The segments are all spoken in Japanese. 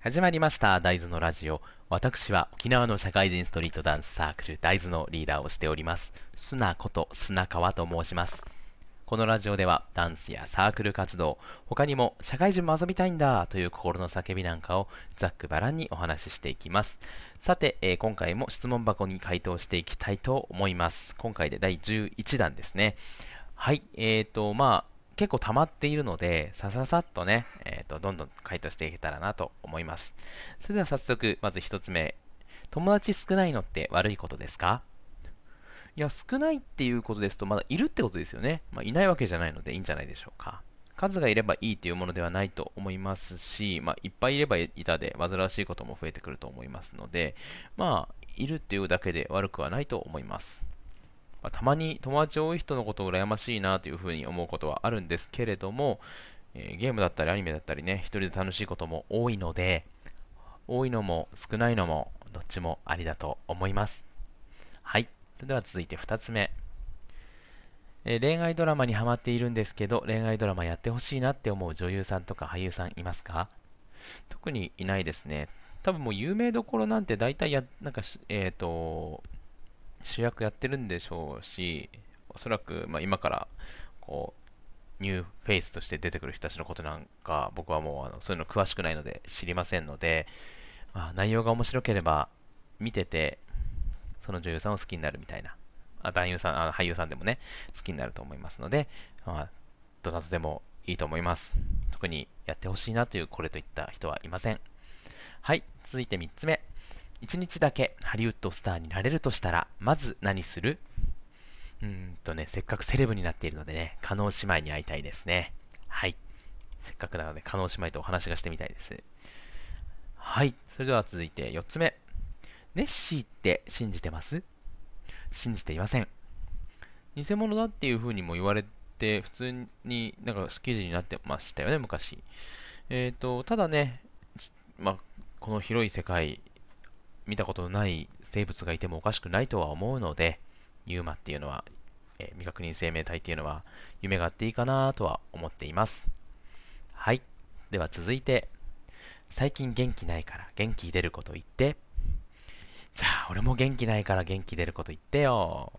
始まりました大豆のラジオ。私は沖縄の社会人ストリートダンスサークル大豆のリーダーをしております。砂こと砂川と申します。このラジオではダンスやサークル活動他にも社会人も遊びたいんだという心の叫びなんかをざっくばらんにお話ししていきます。さて、えー今回も質問箱に回答していきたいと思います。今回で第11弾ですね。はいえーとまあ結構溜まっているので、さささっとね、えーと、どんどん回答していけたらなと思います。それでは早速、まず一つ目。友達少ないのって悪いことですか？いや、少ないっていうことですと、まだいるってことですよね。まあ、いないわけじゃないのでいいんじゃないでしょうか。数がいればいいというものではないと思いますし、まあ、いっぱいいればいたで煩わしいことも増えてくると思いますので、まあ、いるっていうだけで悪くはないと思います。まあたまに友達多い人のことを羨ましいなというふうに思うことはあるんですけれども、えーゲームだったりアニメだったりね、一人で楽しいことも多いので、多いのも少ないのもどっちもありだと思います。はい。それでは続いて2つ目。え恋愛ドラマにハマっているんですけど、恋愛ドラマやってほしいなって思う女優さんとか俳優さんいますか？特にいないですね。多分もう有名どころなんて大体や、なんか、えっ、と、主役やってるんでしょうし、おそらく、まあ、今からこうニューフェイスとして出てくる人たちのことなんか、僕はもうあのそういうの詳しくないので知りませんので、まあ、内容が面白ければ見てて、その女優さんを好きになるみたいな、あ男優さんあ俳優さんでもね、好きになると思いますので、まあ、どなたでもいいと思います。特にやってほしいなというこれといった人はいません。はい、続いて3つ目。1日だけハリウッドスターになれるとしたら、まず何する？うんとね、せっかくセレブになっているのでね、加納姉妹に会いたいですね。はい。せっかくなので、加納姉妹とお話がしてみたいです。はい。それでは続いて4つ目。ネッシーって信じてます？信じていません。偽物だっていう風にも言われて、普通になんか記事になってましたよね、昔。えっ、と、ただね、まあ、この広い世界、見たことのない生物がいてもおかしくないとは思うので、ユーマっていうのは、えー未確認生命体っていうのは夢があっていいかなとは思っています。はい。では続いて、最近元気ないから元気出ること言って。じゃあ、俺も元気ないから元気出ること言ってよ。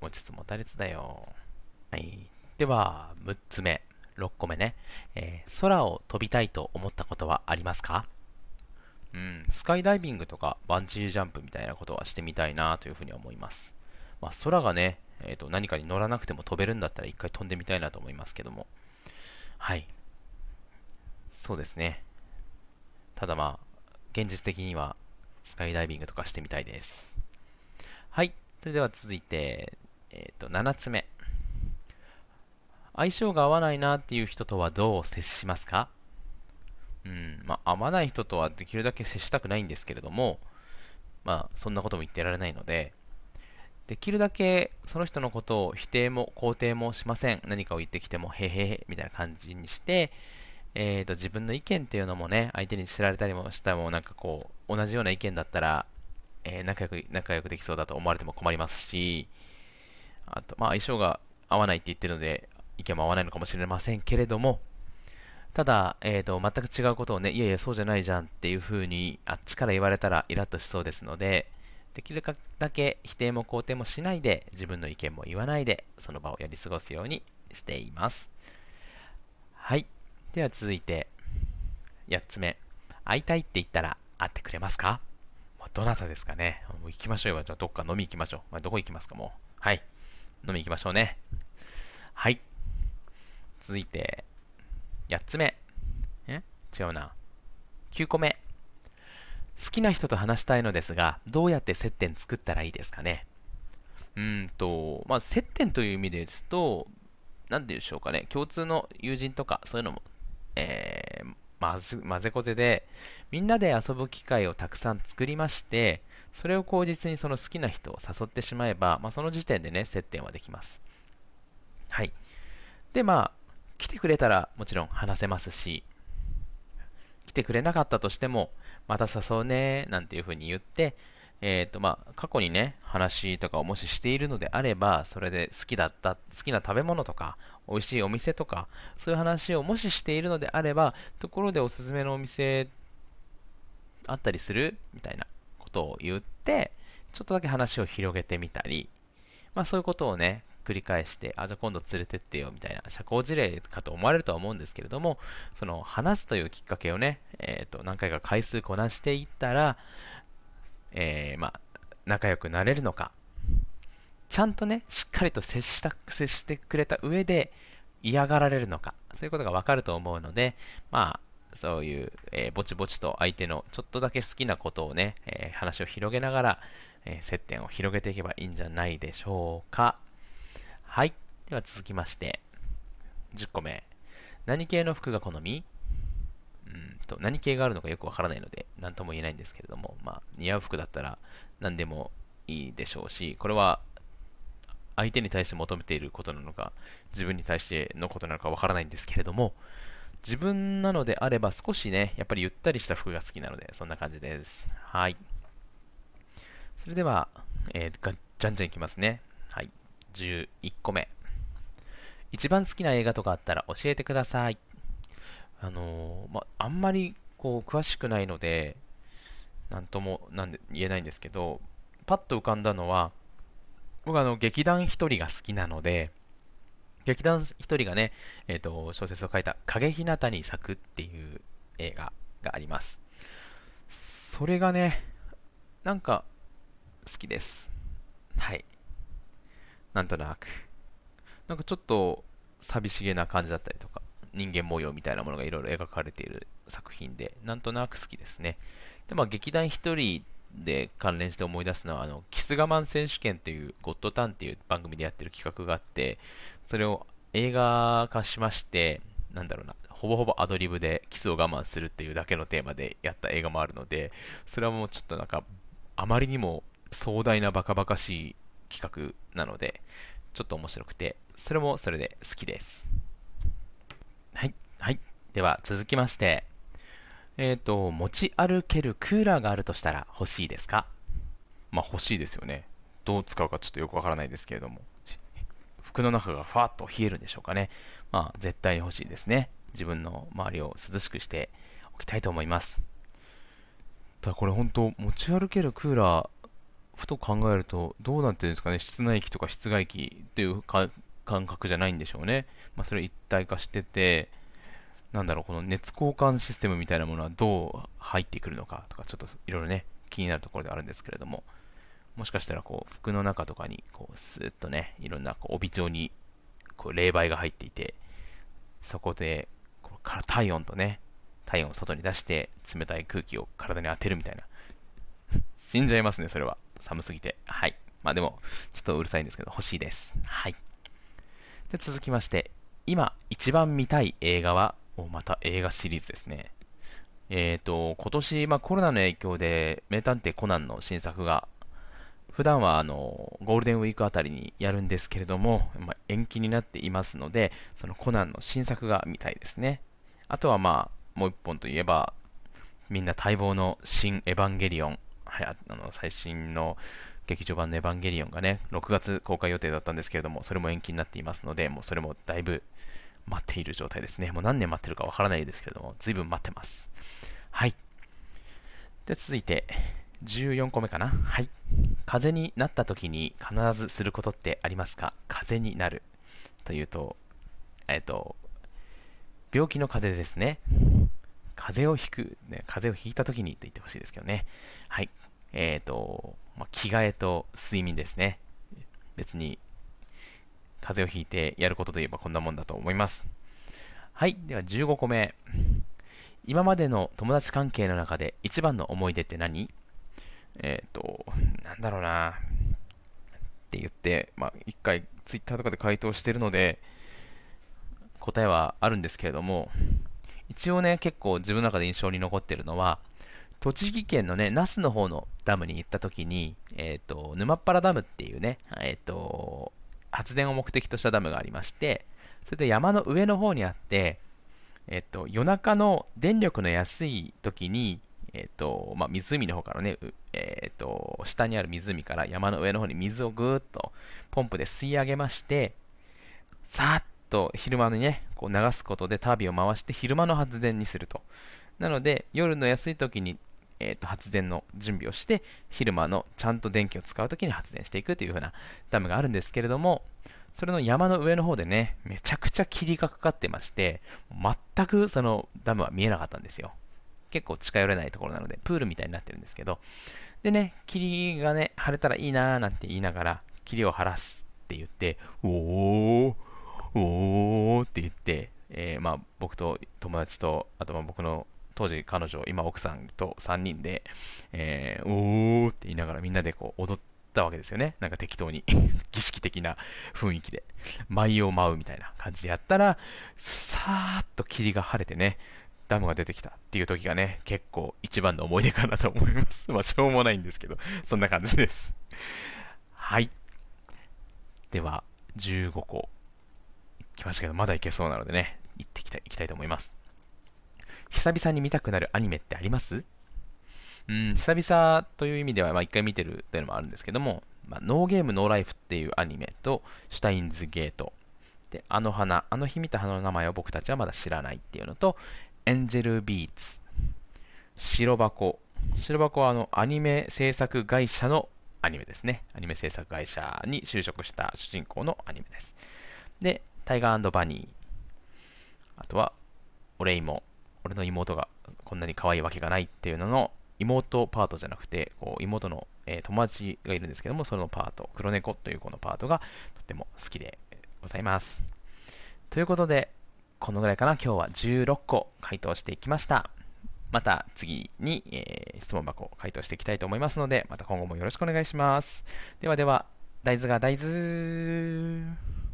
持ちつ持たれつだよ。はい。では、6つ目、6個目ね。えー空を飛びたいと思ったことはありますか？うん、スカイダイビングとかバンジージャンプみたいなことはしてみたいなというふうに思います。まあ、空がね、えーと、何かに乗らなくても飛べるんだったら一回飛んでみたいなと思いますけども。はい。そうですね。ただまあ、現実的にはスカイダイビングとかしてみたいです。はい。それでは続いて、えっ、と、7つ目。相性が合わないなっていう人とはどう接しますか？うん、まあ、合わない人とはできるだけ接したくないんですけれども、まあ、そんなことも言ってられないので、できるだけその人のことを否定も肯定もしません。何かを言ってきても、へへへ、みたいな感じにして、えーと、自分の意見っていうのもね、相手に知られたりもしたも、なんかこう、同じような意見だったら、えー仲良く、仲良くできそうだと思われても困りますし、あと、まあ、相性が合わないって言ってるので、意見も合わないのかもしれませんけれども、ただ、えーと、全く違うことをね、いやいや、そうじゃないじゃんっていう風に、あっちから言われたらイラッとしそうですので、できるだけ否定も肯定もしないで、自分の意見も言わないで、その場をやり過ごすようにしています。はい。では続いて、8つ目。会いたいって言ったら会ってくれますか？まあどなたですかね？もう行きましょうよ。じゃあどっか飲み行きましょう。まあ、どこ行きますか？もう。はい。飲み行きましょうね。はい。続いて、8つ目。え？違うな。9個目。好きな人と話したいのですが、どうやって接点作ったらいいですかね？うんと、まあ、接点という意味ですと、何でしょうかね、共通の友人とか、そういうのも、えー、まず混ぜこぜで、みんなで遊ぶ機会をたくさん作りまして、それを口実にその好きな人を誘ってしまえば、まあ、その時点でね、接点はできます。はい。で、まあ、来てくれたらもちろん話せますし、来てくれなかったとしても、また誘うね、なんていう風に言って、えっ、と、まあ、過去にね、話とかをもししているのであれば、それで好きだった、好きな食べ物とか、美味しいお店とか、そういう話をもししているのであれば、ところでおすすめのお店あったりする？みたいなことを言って、ちょっとだけ話を広げてみたり、まあそういうことをね、繰り返して、あ、じゃあ今度連れてってよみたいな社交辞令かと思われるとは思うんですけれども、その話すというきっかけをね、えっ、ー、と、何回か回数こなしていったら、えー、まあ、仲良くなれるのか、ちゃんとね、しっかりと接した、接してくれた上で嫌がられるのか、そういうことがわかると思うので、まあ、そういう、えー、ぼちぼちと相手のちょっとだけ好きなことをね、えー、話を広げながら、えー、接点を広げていけばいいんじゃないでしょうか。はい。では続きまして、10個目。何系の服が好み？うんと、何系があるのかよくわからないので、何とも言えないんですけれども、まあ、似合う服だったら何でもいいでしょうし、これは相手に対して求めていることなのか、自分に対してのことなのかわからないんですけれども、自分なのであれば少しね、やっぱりゆったりした服が好きなので、そんな感じです。はい。それでは、えー、じゃんじゃんいきますね。11個目。一番好きな映画とかあったら教えてください。あのー、まあんまりこう詳しくないので、なんともなんで言えないんですけど、パッと浮かんだのは、僕あの劇団一人が好きなので、劇団一人がね、えっ、ー、と、小説を書いた影ひなたに咲くっていう映画があります。それがね、なんか好きです。はい。なんとなく。なんかちょっと寂しげな感じだったりとか、人間模様みたいなものがいろいろ描かれている作品で、なんとなく好きですね。で、まあ劇団一人で関連して思い出すのは、あの、キス我慢選手権っていう、ゴッドタンっていう番組でやってる企画があって、それを映画化しまして、なんだろうな、ほぼほぼアドリブでキスを我慢するっていうだけのテーマでやった映画もあるので、それはもうちょっとなんか、あまりにも壮大なバカバカしい企画なので、ちょっと面白くて、それもそれで好きです。はい、はい。では続きまして、えっ、ー、と、持ち歩けるクーラーがあるとしたら欲しいですか？まあ欲しいですよね。どう使うかちょっとよくわからないですけれども。服の中がふわっと冷えるんでしょうかね。まあ絶対に欲しいですね。自分の周りを涼しくしておきたいと思います。ただこれ本当持ち歩けるクーラー、ふと考えるとどうなってるんですかね？室内機とか室外機っていう感覚じゃないんでしょうね。まあそれ一体化してて、なんだろう、この熱交換システムみたいなものはどう入ってくるのかとか、ちょっといろいろね、気になるところであるんですけれども、もしかしたらこう服の中とかにこうスーッとね、いろんなこう帯状にこう冷媒が入っていて、そこでこう体温とね、体温を外に出して冷たい空気を体に当てるみたいな。死んじゃいますね、それは。寒すぎて。はい。まあでも、ちょっとうるさいんですけど、欲しいです。はい。で、続きまして、今一番見たい映画はおまた映画シリーズですね。えっ、ー、と、今年、まあ、コロナの影響で、名探偵コナンの新作が、普段はあのゴールデンウィークあたりにやるんですけれども、まあ、延期になっていますので、そのコナンの新作が見たいですね。あとはまあ、もう一本といえば、みんな待望の新エヴァンゲリオン、あの最新の劇場版のエヴァンゲリオンがね、6月公開予定だったんですけれども、それも延期になっていますので、もうそれもだいぶ待っている状態ですね。もう何年待ってるかわからないですけれども、随分待ってます。はい。で、続いて、14個目かな。はい。風になった時に必ずすることってありますか？風になる。というと、えっ、と、病気の風邪ですね。風邪をひく、ね、風邪をひいた時にと言ってほしいですけどね。はい。えっ、ー、と、まあ、着替えと睡眠ですね。別に風邪をひいてやることといえばこんなもんだと思います。はい。では15個目。今までの友達関係の中で一番の思い出って何？えっ、ー、と、なんだろうなって言って、まあ、一回ツイッターとかで回答してるので、答えはあるんですけれども、一応ね、結構自分の中で印象に残ってるのは、栃木県のね、那須の方のダムに行った時に、えっ、ー、と、沼っ原ダムっていうね、えっ、ー、と、発電を目的としたダムがありまして、それで山の上の方にあって、えっと、夜中の電力の安い時に、えっと、まあ、湖の方からね、えっと、下にある湖から山の上の方に水をぐーっとポンプで吸い上げまして、さーっと昼間にね、こう流すことでタービンを回して昼間の発電にすると。なので、夜の安い時にえー、と発電の準備をして、昼間のちゃんと電気を使うときに発電していくという風なダムがあるんですけれども、それの山の上の方でね、めちゃくちゃ霧がかかってまして、全くそのダムは見えなかったんですよ。結構近寄れないところなので、プールみたいになってるんですけど、でね、霧がね、晴れたらいいなーなんて言いながら、霧を晴らすって言って、おー、おーって言って、えー、まあ、僕と友達と、あとまあ僕の当時彼女、今奥さんと3人で、えー、おーって言いながらみんなでこう踊ったわけですよね。なんか適当に 儀式的な雰囲気で。舞を舞うみたいな感じでやったら、さーっと霧が晴れてね、ダムが出てきたっていう時がね、結構一番の思い出かなと思います。まあ、しょうもないんですけど、そんな感じです。はい。では、15個来ましたけど、まだいけそうなのでね、行ってきたいきたいと思います。久々に見たくなるアニメってあります？うん、久々という意味では、まあ、一回見てるというのもあるんですけども、まあ、ノーゲームノーライフっていうアニメと、シュタインズゲート、で、あの花、あの日見た花の名前を僕たちはまだ知らないっていうのと、エンジェルビーツ、白箱。白箱はあのアニメ制作会社のアニメですね。アニメ制作会社に就職した主人公のアニメです。で、タイガーバニー。あとは、俺妹。俺の妹がこんなに可愛いわけがないっていうのの妹パートじゃなくて、こう妹の、えー、友達がいるんですけども、そのパート、黒猫というこのパートがとっても好きでございます。ということで、このぐらいかな。今日は16個回答していきました。また次に、えー、質問箱を回答していきたいと思いますので、また今後もよろしくお願いします。ではでは、大豆が大豆